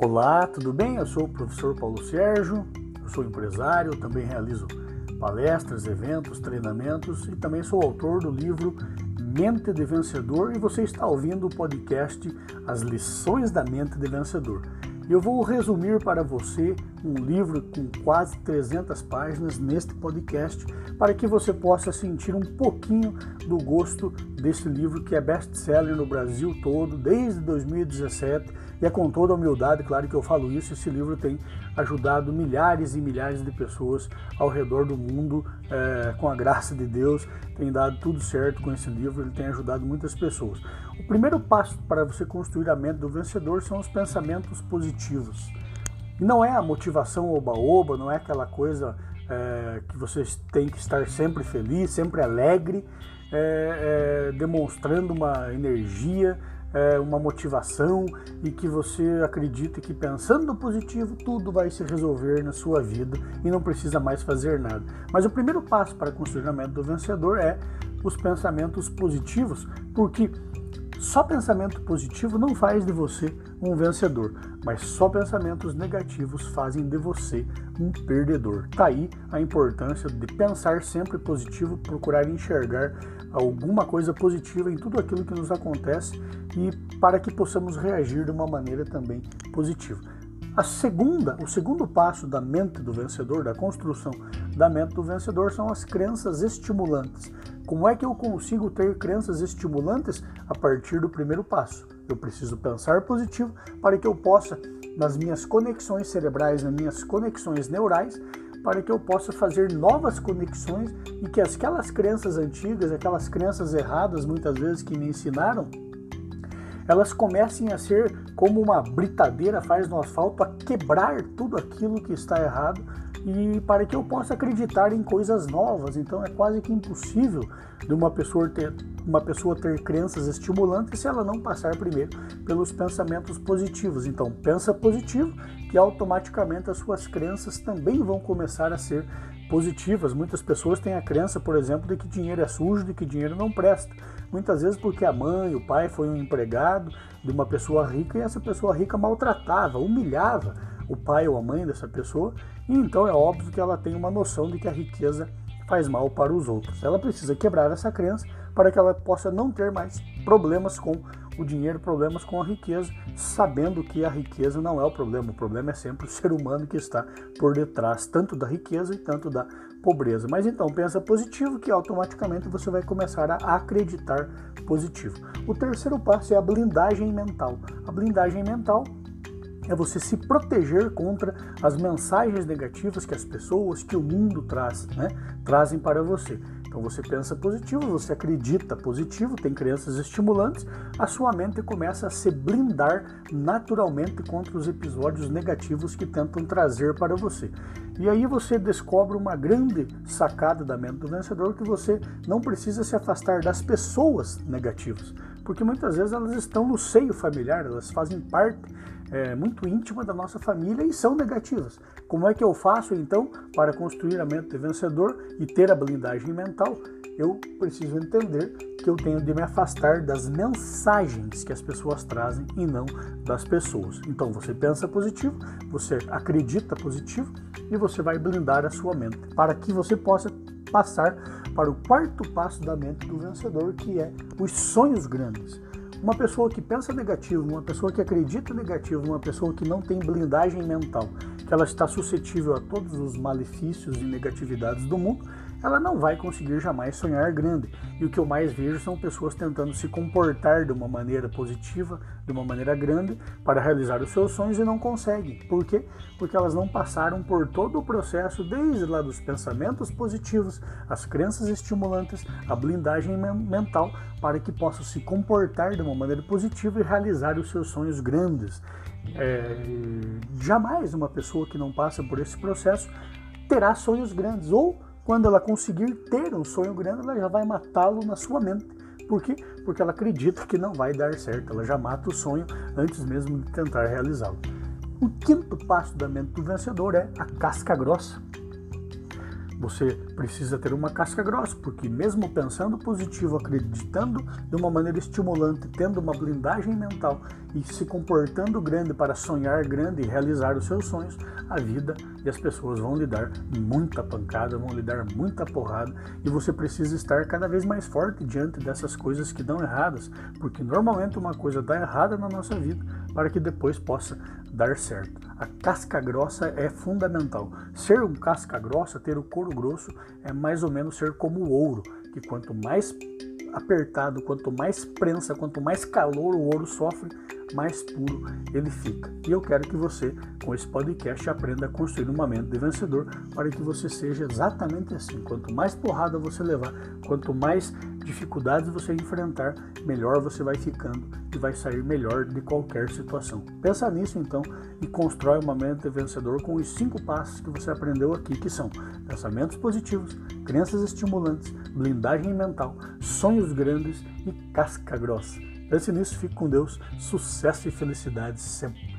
Olá, tudo bem? Eu sou o professor Paulo Sérgio, eu sou empresário, também realizo palestras, eventos, treinamentos e também sou autor do livro Mente de Vencedor e você está ouvindo o podcast As Lições da Mente de Vencedor. Eu vou resumir para você um livro com quase 300 páginas neste podcast para que você possa sentir um pouquinho do gosto desse livro que é best-seller no Brasil todo desde 2017 e é com toda a humildade, claro que eu falo isso, esse livro tem ajudado milhares e milhares de pessoas ao redor do mundo é, com a graça de Deus, tem dado tudo certo com esse livro, ele tem ajudado muitas pessoas. O primeiro passo para você construir a mente do vencedor são os pensamentos positivos. E não é a motivação oba-oba, não é aquela coisa é, que você tem que estar sempre feliz, sempre alegre, é, é, demonstrando uma energia, é, uma motivação e que você acredita que pensando positivo tudo vai se resolver na sua vida e não precisa mais fazer nada. Mas o primeiro passo para construir a mente do vencedor é os pensamentos positivos, porque só pensamento positivo não faz de você um vencedor, mas só pensamentos negativos fazem de você um perdedor. Tá aí a importância de pensar sempre positivo, procurar enxergar alguma coisa positiva em tudo aquilo que nos acontece e para que possamos reagir de uma maneira também positiva. A segunda, o segundo passo da mente do vencedor, da construção da mente do vencedor, são as crenças estimulantes. Como é que eu consigo ter crenças estimulantes? A partir do primeiro passo. Eu preciso pensar positivo para que eu possa, nas minhas conexões cerebrais, nas minhas conexões neurais, para que eu possa fazer novas conexões e que aquelas crenças antigas, aquelas crenças erradas, muitas vezes que me ensinaram, elas comecem a ser como uma britadeira faz no asfalto a quebrar tudo aquilo que está errado e para que eu possa acreditar em coisas novas. Então é quase que impossível de uma pessoa ter uma pessoa ter crenças estimulantes se ela não passar primeiro pelos pensamentos positivos. Então pensa positivo que automaticamente as suas crenças também vão começar a ser positivas. Muitas pessoas têm a crença, por exemplo, de que dinheiro é sujo, de que dinheiro não presta. Muitas vezes porque a mãe, o pai foi um empregado de uma pessoa rica e essa pessoa rica maltratava, humilhava o pai ou a mãe dessa pessoa, e então é óbvio que ela tem uma noção de que a riqueza faz mal para os outros. Ela precisa quebrar essa crença para que ela possa não ter mais problemas com o dinheiro, problemas com a riqueza, sabendo que a riqueza não é o problema, o problema é sempre o ser humano que está por detrás, tanto da riqueza e tanto da pobreza. Mas então pensa positivo que automaticamente você vai começar a acreditar positivo. O terceiro passo é a blindagem mental. A blindagem mental é você se proteger contra as mensagens negativas que as pessoas, que o mundo traz, né, trazem para você. Então você pensa positivo, você acredita positivo, tem crenças estimulantes, a sua mente começa a se blindar naturalmente contra os episódios negativos que tentam trazer para você. E aí você descobre uma grande sacada da mente do vencedor que você não precisa se afastar das pessoas negativas, porque muitas vezes elas estão no seio familiar, elas fazem parte é, muito íntima da nossa família e são negativas. Como é que eu faço então para construir a mente de vencedor e ter a blindagem mental? Eu preciso entender que eu tenho de me afastar das mensagens que as pessoas trazem e não das pessoas. Então você pensa positivo, você acredita positivo e você vai blindar a sua mente para que você possa passar para o quarto passo da mente do vencedor, que é os sonhos grandes. Uma pessoa que pensa negativo, uma pessoa que acredita negativo, uma pessoa que não tem blindagem mental, que ela está suscetível a todos os malefícios e negatividades do mundo, ela não vai conseguir jamais sonhar grande. E o que eu mais vejo são pessoas tentando se comportar de uma maneira positiva, de uma maneira grande, para realizar os seus sonhos e não conseguem. Por quê? Porque elas não passaram por todo o processo, desde lá dos pensamentos positivos, as crenças estimulantes, a blindagem mental, para que possam se comportar de uma maneira positiva e realizar os seus sonhos grandes. É, jamais uma pessoa que não passa por esse processo terá sonhos grandes ou quando ela conseguir ter um sonho grande, ela já vai matá-lo na sua mente. Por quê? Porque ela acredita que não vai dar certo. Ela já mata o sonho antes mesmo de tentar realizá-lo. O quinto passo da mente do vencedor é a casca grossa. Você precisa ter uma casca grossa, porque mesmo pensando positivo, acreditando de uma maneira estimulante, tendo uma blindagem mental e se comportando grande para sonhar grande e realizar os seus sonhos, a vida e as pessoas vão lhe dar muita pancada, vão lhe dar muita porrada e você precisa estar cada vez mais forte diante dessas coisas que dão erradas, porque normalmente uma coisa dá errada na nossa vida para que depois possa dar certo. A casca grossa é fundamental. Ser um casca grossa, ter o couro grosso, é mais ou menos ser como o ouro, que quanto mais apertado, quanto mais prensa, quanto mais calor o ouro sofre, mais puro ele fica. E eu quero que você, com esse podcast, aprenda a construir uma mente de vencedor para que você seja exatamente assim. Quanto mais porrada você levar, quanto mais dificuldades você enfrentar, melhor você vai ficando e vai sair melhor de qualquer situação. Pensa nisso então e constrói uma mente vencedor com os cinco passos que você aprendeu aqui, que são pensamentos positivos, crenças estimulantes, blindagem mental, sonhos grandes e casca grossa. Pense nisso, fique com Deus, sucesso e felicidade sempre.